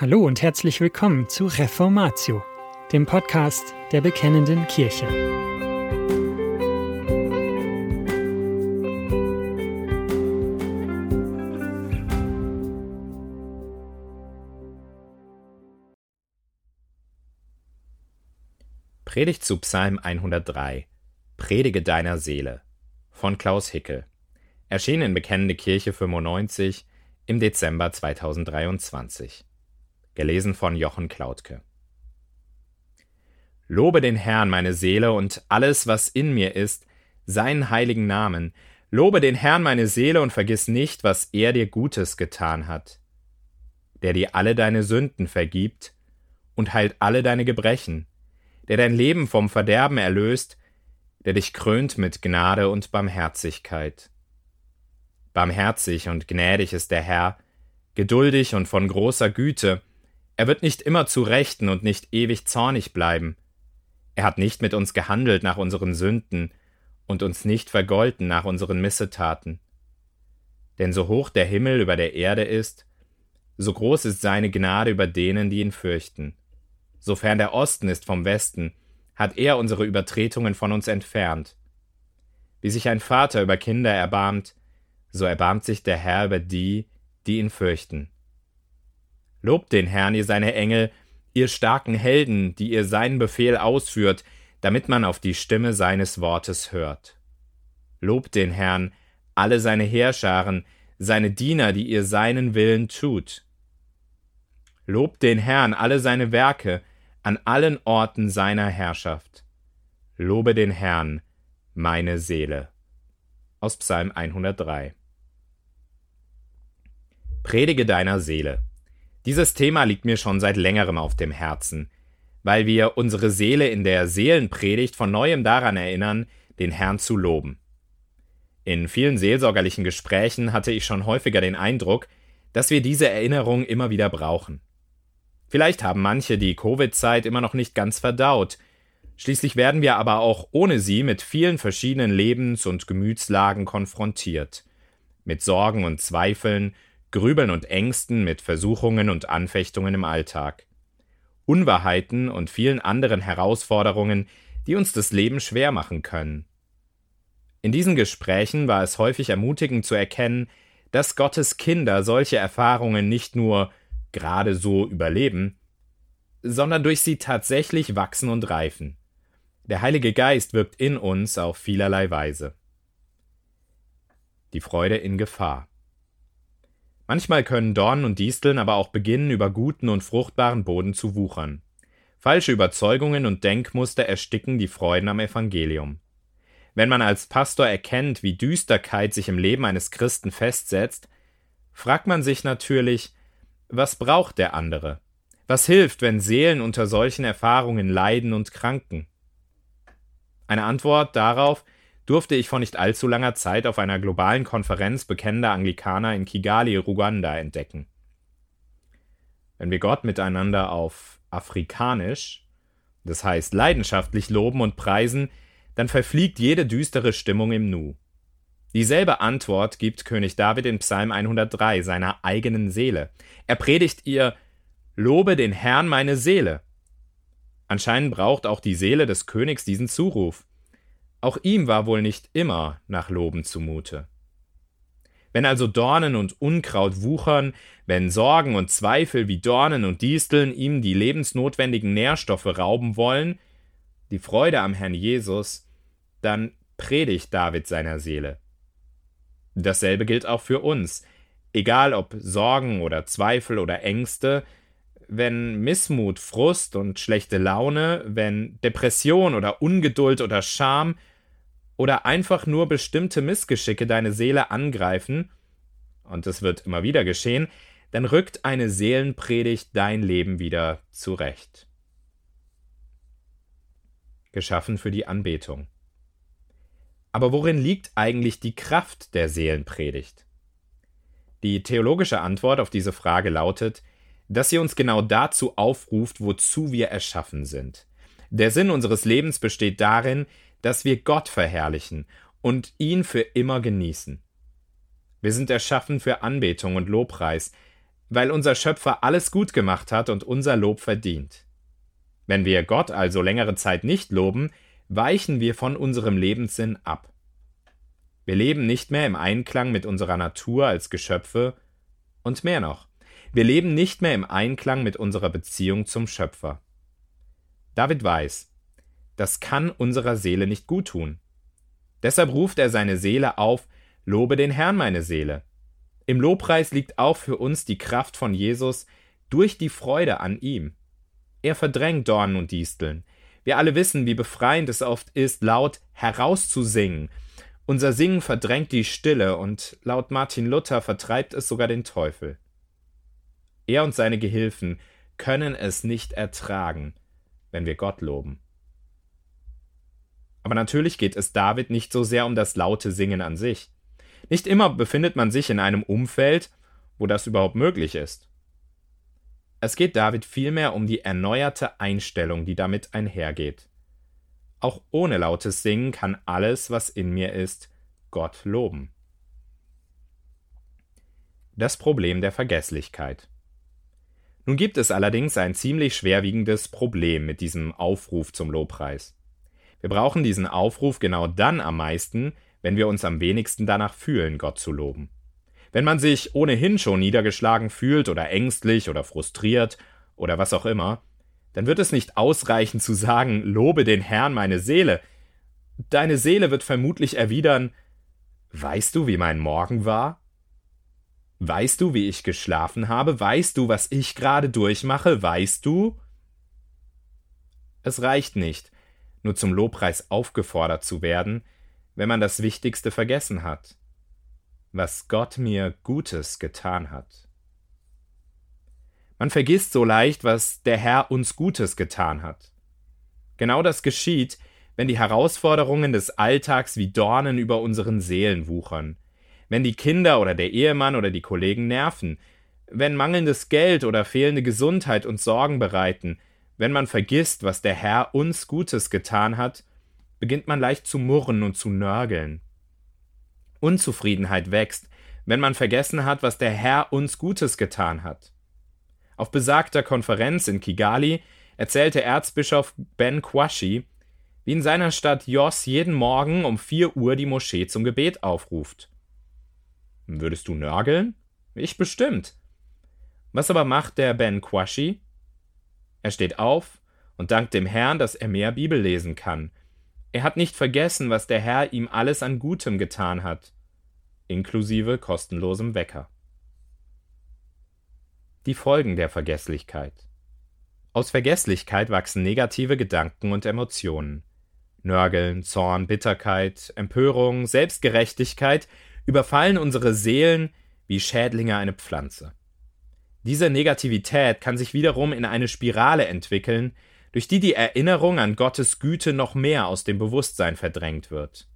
Hallo und herzlich willkommen zu Reformatio, dem Podcast der Bekennenden Kirche. Predigt zu Psalm 103 Predige deiner Seele von Klaus Hickel. Erschienen in Bekennende Kirche 95 im Dezember 2023. Gelesen von Jochen Klautke. Lobe den Herrn, meine Seele, und alles, was in mir ist, seinen heiligen Namen. Lobe den Herrn, meine Seele, und vergiss nicht, was er dir Gutes getan hat. Der dir alle deine Sünden vergibt und heilt alle deine Gebrechen, der dein Leben vom Verderben erlöst, der dich krönt mit Gnade und Barmherzigkeit. Barmherzig und gnädig ist der Herr, geduldig und von großer Güte, er wird nicht immer zu Rechten und nicht ewig zornig bleiben. Er hat nicht mit uns gehandelt nach unseren Sünden und uns nicht vergolten nach unseren Missetaten. Denn so hoch der Himmel über der Erde ist, so groß ist seine Gnade über denen, die ihn fürchten. Sofern der Osten ist vom Westen, hat er unsere Übertretungen von uns entfernt. Wie sich ein Vater über Kinder erbarmt, so erbarmt sich der Herr über die, die ihn fürchten. Lobt den Herrn, ihr seine Engel, ihr starken Helden, die ihr seinen Befehl ausführt, damit man auf die Stimme seines Wortes hört. Lobt den Herrn, alle seine Heerscharen, seine Diener, die ihr seinen Willen tut. Lobt den Herrn, alle seine Werke, an allen Orten seiner Herrschaft. Lobe den Herrn, meine Seele. Aus Psalm 103. Predige deiner Seele. Dieses Thema liegt mir schon seit längerem auf dem Herzen, weil wir unsere Seele in der Seelenpredigt von neuem daran erinnern, den Herrn zu loben. In vielen seelsorgerlichen Gesprächen hatte ich schon häufiger den Eindruck, dass wir diese Erinnerung immer wieder brauchen. Vielleicht haben manche die Covid-Zeit immer noch nicht ganz verdaut, schließlich werden wir aber auch ohne sie mit vielen verschiedenen Lebens- und Gemütslagen konfrontiert, mit Sorgen und Zweifeln, Grübeln und Ängsten mit Versuchungen und Anfechtungen im Alltag. Unwahrheiten und vielen anderen Herausforderungen, die uns das Leben schwer machen können. In diesen Gesprächen war es häufig ermutigend zu erkennen, dass Gottes Kinder solche Erfahrungen nicht nur gerade so überleben, sondern durch sie tatsächlich wachsen und reifen. Der Heilige Geist wirkt in uns auf vielerlei Weise. Die Freude in Gefahr. Manchmal können Dornen und Disteln aber auch beginnen, über guten und fruchtbaren Boden zu wuchern. Falsche Überzeugungen und Denkmuster ersticken die Freuden am Evangelium. Wenn man als Pastor erkennt, wie Düsterkeit sich im Leben eines Christen festsetzt, fragt man sich natürlich, was braucht der andere? Was hilft, wenn Seelen unter solchen Erfahrungen leiden und kranken? Eine Antwort darauf durfte ich vor nicht allzu langer Zeit auf einer globalen Konferenz bekennender Anglikaner in Kigali, Ruanda, entdecken. Wenn wir Gott miteinander auf Afrikanisch, das heißt leidenschaftlich loben und preisen, dann verfliegt jede düstere Stimmung im Nu. Dieselbe Antwort gibt König David in Psalm 103 seiner eigenen Seele. Er predigt ihr Lobe den Herrn meine Seele. Anscheinend braucht auch die Seele des Königs diesen Zuruf. Auch ihm war wohl nicht immer nach Loben zumute. Wenn also Dornen und Unkraut wuchern, wenn Sorgen und Zweifel wie Dornen und Disteln ihm die lebensnotwendigen Nährstoffe rauben wollen, die Freude am Herrn Jesus, dann predigt David seiner Seele. Dasselbe gilt auch für uns, egal ob Sorgen oder Zweifel oder Ängste, wenn Missmut, Frust und schlechte Laune, wenn Depression oder Ungeduld oder Scham oder einfach nur bestimmte Missgeschicke deine Seele angreifen, und es wird immer wieder geschehen, dann rückt eine Seelenpredigt dein Leben wieder zurecht. Geschaffen für die Anbetung. Aber worin liegt eigentlich die Kraft der Seelenpredigt? Die theologische Antwort auf diese Frage lautet, dass sie uns genau dazu aufruft, wozu wir erschaffen sind. Der Sinn unseres Lebens besteht darin, dass wir Gott verherrlichen und ihn für immer genießen. Wir sind erschaffen für Anbetung und Lobpreis, weil unser Schöpfer alles gut gemacht hat und unser Lob verdient. Wenn wir Gott also längere Zeit nicht loben, weichen wir von unserem Lebenssinn ab. Wir leben nicht mehr im Einklang mit unserer Natur als Geschöpfe und mehr noch, wir leben nicht mehr im Einklang mit unserer Beziehung zum Schöpfer. David weiß, das kann unserer Seele nicht gut tun. Deshalb ruft er seine Seele auf, Lobe den Herrn, meine Seele. Im Lobpreis liegt auch für uns die Kraft von Jesus durch die Freude an ihm. Er verdrängt Dornen und Disteln. Wir alle wissen, wie befreiend es oft ist, laut herauszusingen. Unser Singen verdrängt die Stille und laut Martin Luther vertreibt es sogar den Teufel. Er und seine Gehilfen können es nicht ertragen, wenn wir Gott loben. Aber natürlich geht es David nicht so sehr um das laute Singen an sich. Nicht immer befindet man sich in einem Umfeld, wo das überhaupt möglich ist. Es geht David vielmehr um die erneuerte Einstellung, die damit einhergeht. Auch ohne lautes Singen kann alles, was in mir ist, Gott loben. Das Problem der Vergesslichkeit. Nun gibt es allerdings ein ziemlich schwerwiegendes Problem mit diesem Aufruf zum Lobpreis. Wir brauchen diesen Aufruf genau dann am meisten, wenn wir uns am wenigsten danach fühlen, Gott zu loben. Wenn man sich ohnehin schon niedergeschlagen fühlt oder ängstlich oder frustriert oder was auch immer, dann wird es nicht ausreichen zu sagen, lobe den Herrn meine Seele. Deine Seele wird vermutlich erwidern, weißt du, wie mein Morgen war? Weißt du, wie ich geschlafen habe? Weißt du, was ich gerade durchmache? Weißt du? Es reicht nicht, nur zum Lobpreis aufgefordert zu werden, wenn man das Wichtigste vergessen hat, was Gott mir Gutes getan hat. Man vergisst so leicht, was der Herr uns Gutes getan hat. Genau das geschieht, wenn die Herausforderungen des Alltags wie Dornen über unseren Seelen wuchern, wenn die Kinder oder der Ehemann oder die Kollegen nerven, wenn mangelndes Geld oder fehlende Gesundheit uns Sorgen bereiten, wenn man vergisst, was der Herr uns Gutes getan hat, beginnt man leicht zu murren und zu nörgeln. Unzufriedenheit wächst, wenn man vergessen hat, was der Herr uns Gutes getan hat. Auf besagter Konferenz in Kigali erzählte Erzbischof Ben Kwashi, wie in seiner Stadt Jos jeden Morgen um vier Uhr die Moschee zum Gebet aufruft. Würdest du nörgeln? Ich bestimmt. Was aber macht der Ben Quashi? Er steht auf und dankt dem Herrn, dass er mehr Bibel lesen kann. Er hat nicht vergessen, was der Herr ihm alles an Gutem getan hat, inklusive kostenlosem Wecker. Die Folgen der Vergesslichkeit. Aus Vergesslichkeit wachsen negative Gedanken und Emotionen. Nörgeln, Zorn, Bitterkeit, Empörung, Selbstgerechtigkeit überfallen unsere Seelen wie Schädlinge eine Pflanze. Diese Negativität kann sich wiederum in eine Spirale entwickeln, durch die die Erinnerung an Gottes Güte noch mehr aus dem Bewusstsein verdrängt wird.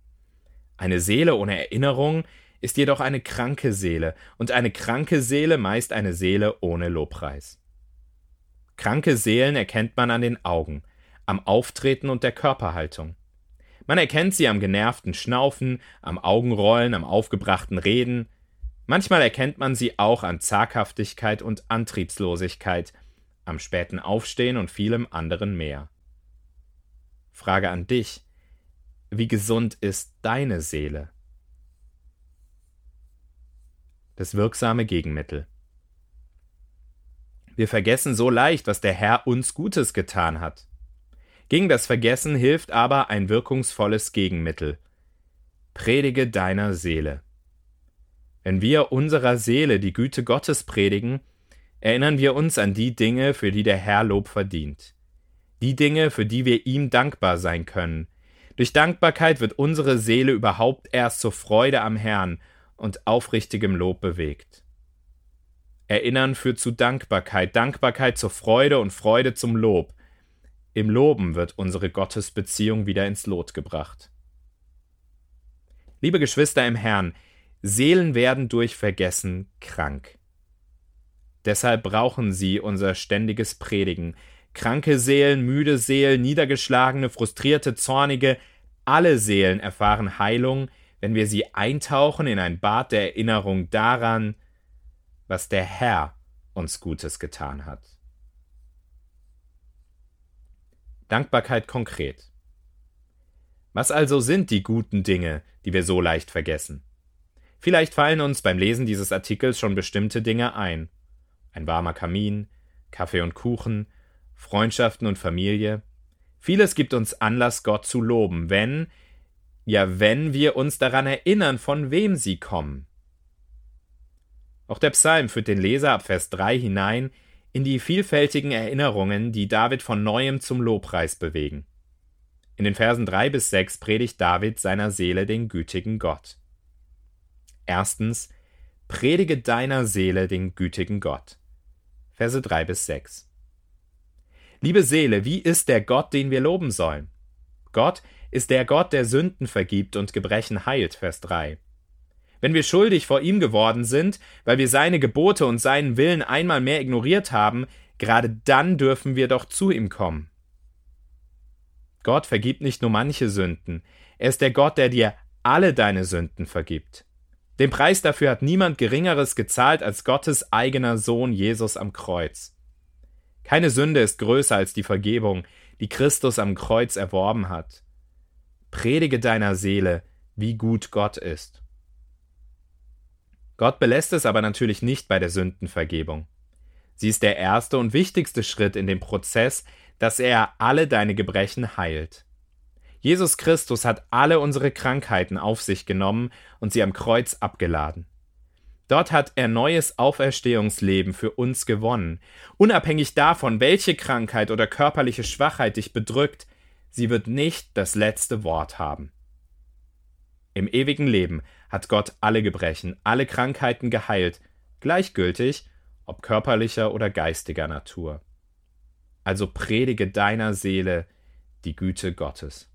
Eine Seele ohne Erinnerung ist jedoch eine kranke Seele, und eine kranke Seele meist eine Seele ohne Lobpreis. Kranke Seelen erkennt man an den Augen, am Auftreten und der Körperhaltung. Man erkennt sie am genervten Schnaufen, am Augenrollen, am aufgebrachten Reden. Manchmal erkennt man sie auch an Zaghaftigkeit und Antriebslosigkeit, am späten Aufstehen und vielem anderen mehr. Frage an dich. Wie gesund ist deine Seele? Das wirksame Gegenmittel. Wir vergessen so leicht, was der Herr uns Gutes getan hat. Gegen das Vergessen hilft aber ein wirkungsvolles Gegenmittel. Predige deiner Seele. Wenn wir unserer Seele die Güte Gottes predigen, erinnern wir uns an die Dinge, für die der Herr Lob verdient. Die Dinge, für die wir ihm dankbar sein können. Durch Dankbarkeit wird unsere Seele überhaupt erst zur Freude am Herrn und aufrichtigem Lob bewegt. Erinnern führt zu Dankbarkeit, Dankbarkeit zur Freude und Freude zum Lob. Im Loben wird unsere Gottesbeziehung wieder ins Lot gebracht. Liebe Geschwister im Herrn, Seelen werden durch Vergessen krank. Deshalb brauchen sie unser ständiges Predigen. Kranke Seelen, müde Seelen, niedergeschlagene, frustrierte, zornige, alle Seelen erfahren Heilung, wenn wir sie eintauchen in ein Bad der Erinnerung daran, was der Herr uns Gutes getan hat. Dankbarkeit konkret. Was also sind die guten Dinge, die wir so leicht vergessen? Vielleicht fallen uns beim Lesen dieses Artikels schon bestimmte Dinge ein. Ein warmer Kamin, Kaffee und Kuchen, Freundschaften und Familie. Vieles gibt uns Anlass, Gott zu loben, wenn, ja, wenn wir uns daran erinnern, von wem sie kommen. Auch der Psalm führt den Leser ab Vers 3 hinein in die vielfältigen Erinnerungen, die David von neuem zum Lobpreis bewegen. In den Versen 3 bis 6 predigt David seiner Seele den gütigen Gott. Erstens, predige deiner Seele den gütigen Gott. Verse 3 bis 6. Liebe Seele, wie ist der Gott, den wir loben sollen? Gott ist der Gott, der Sünden vergibt und Gebrechen heilt, Vers 3. Wenn wir schuldig vor ihm geworden sind, weil wir seine Gebote und seinen Willen einmal mehr ignoriert haben, gerade dann dürfen wir doch zu ihm kommen. Gott vergibt nicht nur manche Sünden, er ist der Gott, der dir alle deine Sünden vergibt. Den Preis dafür hat niemand Geringeres gezahlt als Gottes eigener Sohn Jesus am Kreuz. Keine Sünde ist größer als die Vergebung, die Christus am Kreuz erworben hat. Predige deiner Seele, wie gut Gott ist. Gott belässt es aber natürlich nicht bei der Sündenvergebung. Sie ist der erste und wichtigste Schritt in dem Prozess, dass er alle deine Gebrechen heilt. Jesus Christus hat alle unsere Krankheiten auf sich genommen und sie am Kreuz abgeladen. Dort hat er neues Auferstehungsleben für uns gewonnen. Unabhängig davon, welche Krankheit oder körperliche Schwachheit dich bedrückt, sie wird nicht das letzte Wort haben. Im ewigen Leben hat Gott alle Gebrechen, alle Krankheiten geheilt, gleichgültig, ob körperlicher oder geistiger Natur. Also predige deiner Seele die Güte Gottes.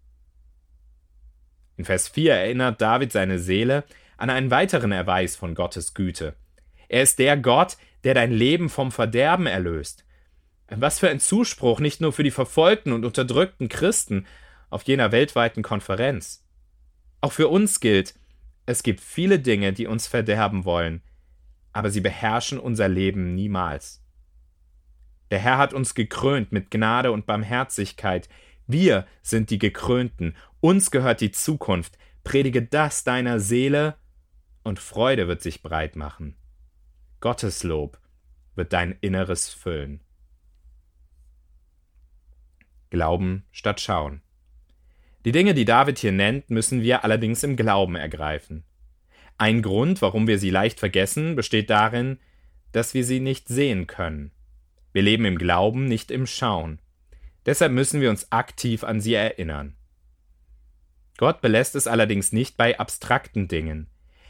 In Vers 4 erinnert David seine Seele an einen weiteren Erweis von Gottes Güte. Er ist der Gott, der dein Leben vom Verderben erlöst. Was für ein Zuspruch nicht nur für die verfolgten und unterdrückten Christen auf jener weltweiten Konferenz. Auch für uns gilt, es gibt viele Dinge, die uns verderben wollen, aber sie beherrschen unser Leben niemals. Der Herr hat uns gekrönt mit Gnade und Barmherzigkeit, wir sind die Gekrönten, uns gehört die Zukunft. Predige das deiner Seele, und Freude wird sich breit machen. Gottes Lob wird dein Inneres füllen. Glauben statt Schauen. Die Dinge, die David hier nennt, müssen wir allerdings im Glauben ergreifen. Ein Grund, warum wir sie leicht vergessen, besteht darin, dass wir sie nicht sehen können. Wir leben im Glauben, nicht im Schauen. Deshalb müssen wir uns aktiv an sie erinnern. Gott belässt es allerdings nicht bei abstrakten Dingen.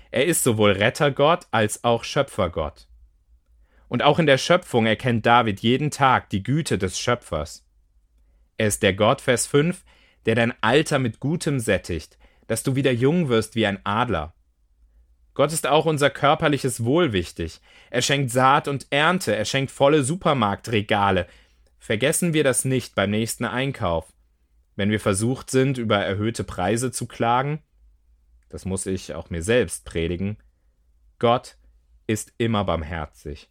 Er ist sowohl Rettergott als auch Schöpfergott. Und auch in der Schöpfung erkennt David jeden Tag die Güte des Schöpfers. Er ist der Gott, Vers 5, der dein Alter mit Gutem sättigt, dass du wieder jung wirst wie ein Adler. Gott ist auch unser körperliches Wohl wichtig. Er schenkt Saat und Ernte, er schenkt volle Supermarktregale, Vergessen wir das nicht beim nächsten Einkauf. Wenn wir versucht sind, über erhöhte Preise zu klagen, das muss ich auch mir selbst predigen, Gott ist immer barmherzig.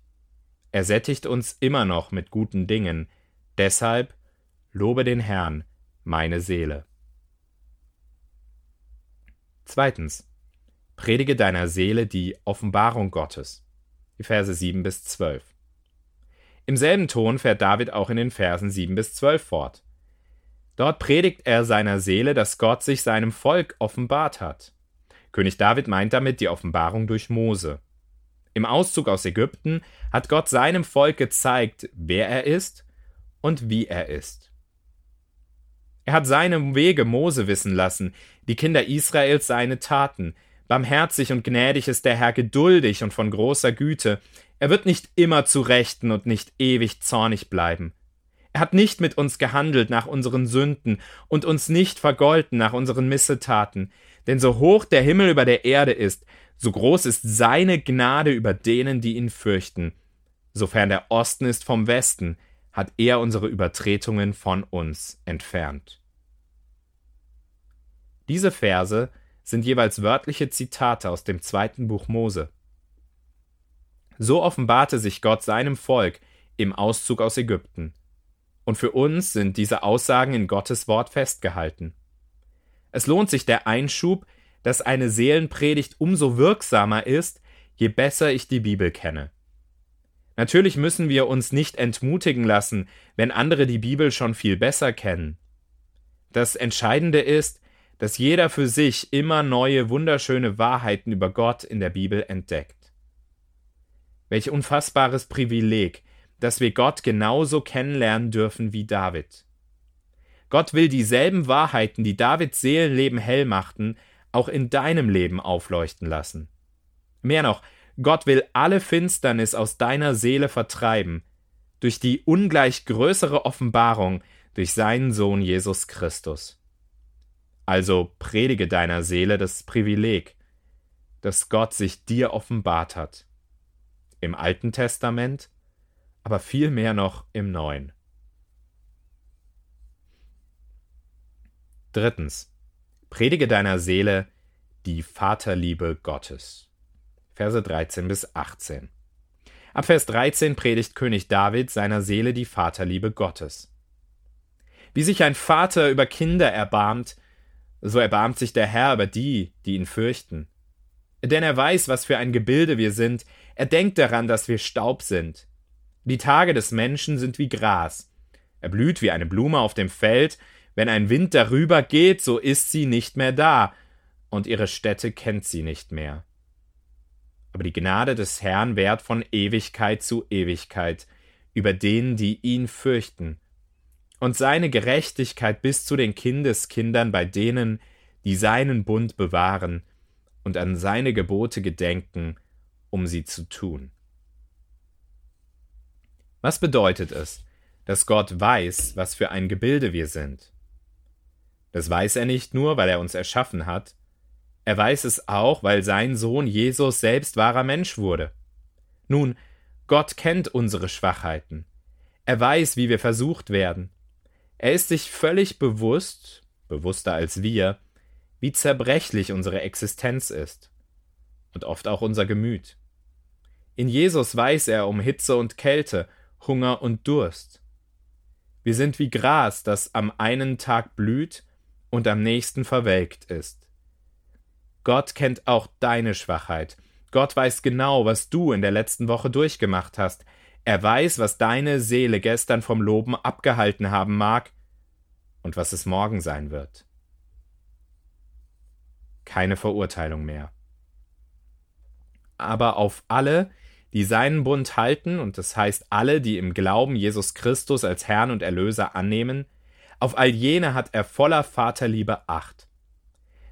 Er sättigt uns immer noch mit guten Dingen. Deshalb lobe den Herrn, meine Seele. Zweitens. Predige deiner Seele die Offenbarung Gottes. Die Verse 7 bis 12. Im selben Ton fährt David auch in den Versen 7 bis 12 fort. Dort predigt er seiner Seele, dass Gott sich seinem Volk offenbart hat. König David meint damit die Offenbarung durch Mose. Im Auszug aus Ägypten hat Gott seinem Volk gezeigt, wer er ist und wie er ist. Er hat seine Wege Mose wissen lassen, die Kinder Israels seine Taten. Barmherzig und gnädig ist der Herr geduldig und von großer Güte. Er wird nicht immer zu Rechten und nicht ewig zornig bleiben. Er hat nicht mit uns gehandelt nach unseren Sünden und uns nicht vergolten nach unseren Missetaten. Denn so hoch der Himmel über der Erde ist, so groß ist seine Gnade über denen, die ihn fürchten. Sofern der Osten ist vom Westen, hat er unsere Übertretungen von uns entfernt. Diese Verse sind jeweils wörtliche Zitate aus dem zweiten Buch Mose. So offenbarte sich Gott seinem Volk im Auszug aus Ägypten. Und für uns sind diese Aussagen in Gottes Wort festgehalten. Es lohnt sich der Einschub, dass eine Seelenpredigt umso wirksamer ist, je besser ich die Bibel kenne. Natürlich müssen wir uns nicht entmutigen lassen, wenn andere die Bibel schon viel besser kennen. Das Entscheidende ist, dass jeder für sich immer neue, wunderschöne Wahrheiten über Gott in der Bibel entdeckt. Welch unfassbares Privileg, dass wir Gott genauso kennenlernen dürfen wie David. Gott will dieselben Wahrheiten, die Davids Seelenleben hell machten, auch in deinem Leben aufleuchten lassen. Mehr noch, Gott will alle Finsternis aus deiner Seele vertreiben, durch die ungleich größere Offenbarung durch seinen Sohn Jesus Christus. Also predige deiner Seele das Privileg, dass Gott sich dir offenbart hat. Im Alten Testament, aber vielmehr noch im Neuen. Drittens. Predige deiner Seele die Vaterliebe Gottes. Verse 13 bis 18. Ab Vers 13 predigt König David seiner Seele die Vaterliebe Gottes. Wie sich ein Vater über Kinder erbarmt, so erbarmt sich der Herr über die, die ihn fürchten. Denn er weiß, was für ein Gebilde wir sind, er denkt daran, dass wir Staub sind. Die Tage des Menschen sind wie Gras. Er blüht wie eine Blume auf dem Feld, wenn ein Wind darüber geht, so ist sie nicht mehr da, und ihre Stätte kennt sie nicht mehr. Aber die Gnade des Herrn währt von Ewigkeit zu Ewigkeit über denen, die ihn fürchten, und seine Gerechtigkeit bis zu den Kindeskindern bei denen, die seinen Bund bewahren und an seine Gebote gedenken, um sie zu tun. Was bedeutet es, dass Gott weiß, was für ein Gebilde wir sind? Das weiß er nicht nur, weil er uns erschaffen hat, er weiß es auch, weil sein Sohn Jesus selbst wahrer Mensch wurde. Nun, Gott kennt unsere Schwachheiten. Er weiß, wie wir versucht werden. Er ist sich völlig bewusst, bewusster als wir, wie zerbrechlich unsere Existenz ist. Und oft auch unser Gemüt. In Jesus weiß er um Hitze und Kälte, Hunger und Durst. Wir sind wie Gras, das am einen Tag blüht und am nächsten verwelkt ist. Gott kennt auch deine Schwachheit. Gott weiß genau, was du in der letzten Woche durchgemacht hast. Er weiß, was deine Seele gestern vom Loben abgehalten haben mag und was es morgen sein wird. Keine Verurteilung mehr. Aber auf alle, die seinen Bund halten, und das heißt alle, die im Glauben Jesus Christus als Herrn und Erlöser annehmen, auf all jene hat er voller Vaterliebe Acht.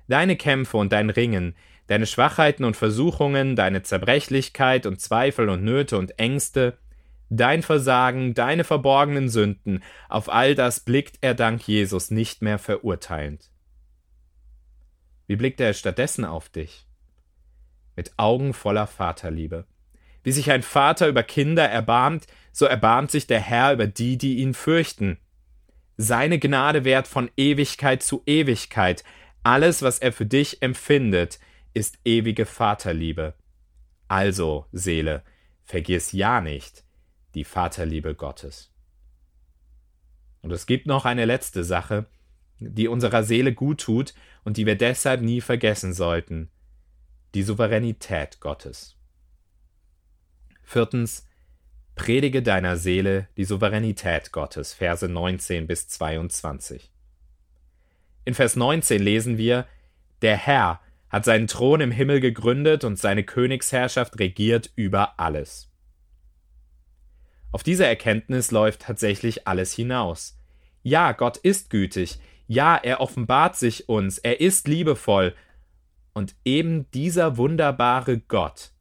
Deine Kämpfe und dein Ringen, deine Schwachheiten und Versuchungen, deine Zerbrechlichkeit und Zweifel und Nöte und Ängste, dein Versagen, deine verborgenen Sünden, auf all das blickt er dank Jesus nicht mehr verurteilend. Wie blickt er stattdessen auf dich? Mit Augen voller Vaterliebe. Wie sich ein Vater über Kinder erbarmt, so erbarmt sich der Herr über die, die ihn fürchten. Seine Gnade währt von Ewigkeit zu Ewigkeit. Alles, was er für dich empfindet, ist ewige Vaterliebe. Also, Seele, vergiss ja nicht die Vaterliebe Gottes. Und es gibt noch eine letzte Sache, die unserer Seele gut tut und die wir deshalb nie vergessen sollten. Die Souveränität Gottes. Viertens, Predige deiner Seele die Souveränität Gottes, Verse 19 bis 22. In Vers 19 lesen wir, der Herr hat seinen Thron im Himmel gegründet und seine Königsherrschaft regiert über alles. Auf diese Erkenntnis läuft tatsächlich alles hinaus. Ja, Gott ist gütig, ja, er offenbart sich uns, er ist liebevoll, und eben dieser wunderbare Gott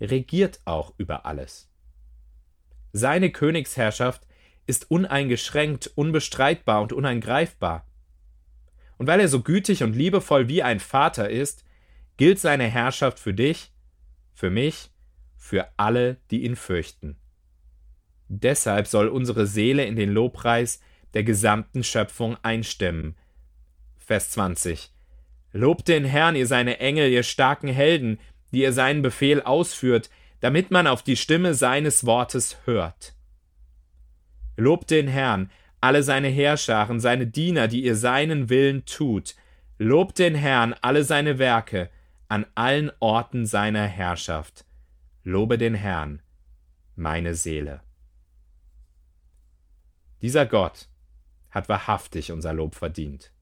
regiert auch über alles. Seine Königsherrschaft ist uneingeschränkt, unbestreitbar und uneingreifbar. Und weil er so gütig und liebevoll wie ein Vater ist, gilt seine Herrschaft für dich, für mich, für alle, die ihn fürchten. Deshalb soll unsere Seele in den Lobpreis der gesamten Schöpfung einstimmen. Vers 20. Lobt den Herrn, ihr seine Engel, ihr starken Helden, die ihr seinen Befehl ausführt, damit man auf die Stimme seines Wortes hört. Lobt den Herrn, alle seine Heerscharen, seine Diener, die ihr seinen Willen tut. Lobt den Herrn, alle seine Werke, an allen Orten seiner Herrschaft. Lobe den Herrn, meine Seele. Dieser Gott hat wahrhaftig unser Lob verdient.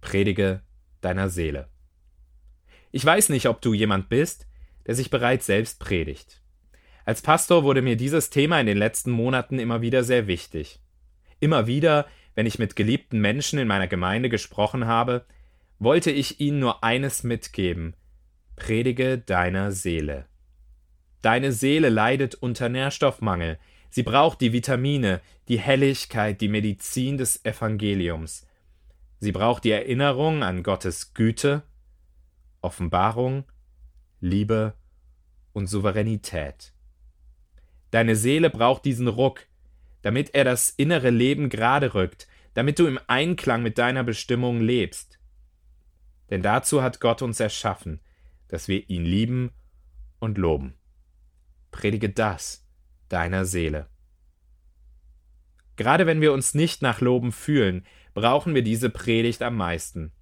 Predige deiner Seele. Ich weiß nicht, ob du jemand bist, der sich bereits selbst predigt. Als Pastor wurde mir dieses Thema in den letzten Monaten immer wieder sehr wichtig. Immer wieder, wenn ich mit geliebten Menschen in meiner Gemeinde gesprochen habe, wollte ich ihnen nur eines mitgeben Predige deiner Seele. Deine Seele leidet unter Nährstoffmangel, sie braucht die Vitamine, die Helligkeit, die Medizin des Evangeliums. Sie braucht die Erinnerung an Gottes Güte, Offenbarung, Liebe und Souveränität. Deine Seele braucht diesen Ruck, damit er das innere Leben gerade rückt, damit du im Einklang mit deiner Bestimmung lebst. Denn dazu hat Gott uns erschaffen, dass wir ihn lieben und loben. Predige das deiner Seele. Gerade wenn wir uns nicht nach Loben fühlen, brauchen wir diese Predigt am meisten.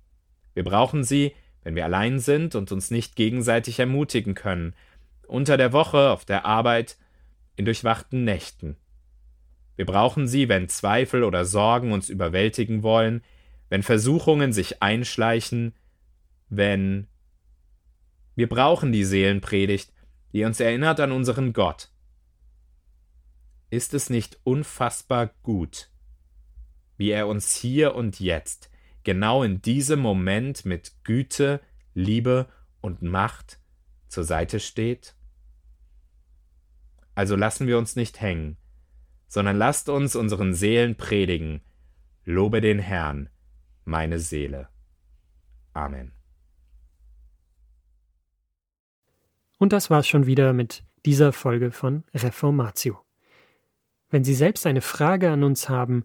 Wir brauchen sie, wenn wir allein sind und uns nicht gegenseitig ermutigen können, unter der Woche, auf der Arbeit, in durchwachten Nächten. Wir brauchen sie, wenn Zweifel oder Sorgen uns überwältigen wollen, wenn Versuchungen sich einschleichen, wenn wir brauchen die Seelenpredigt, die uns erinnert an unseren Gott. Ist es nicht unfassbar gut, wie er uns hier und jetzt genau in diesem Moment mit Güte, Liebe und Macht zur Seite steht? Also lassen wir uns nicht hängen, sondern lasst uns unseren Seelen predigen, lobe den Herrn, meine Seele. Amen. Und das war's schon wieder mit dieser Folge von Reformatio. Wenn Sie selbst eine Frage an uns haben,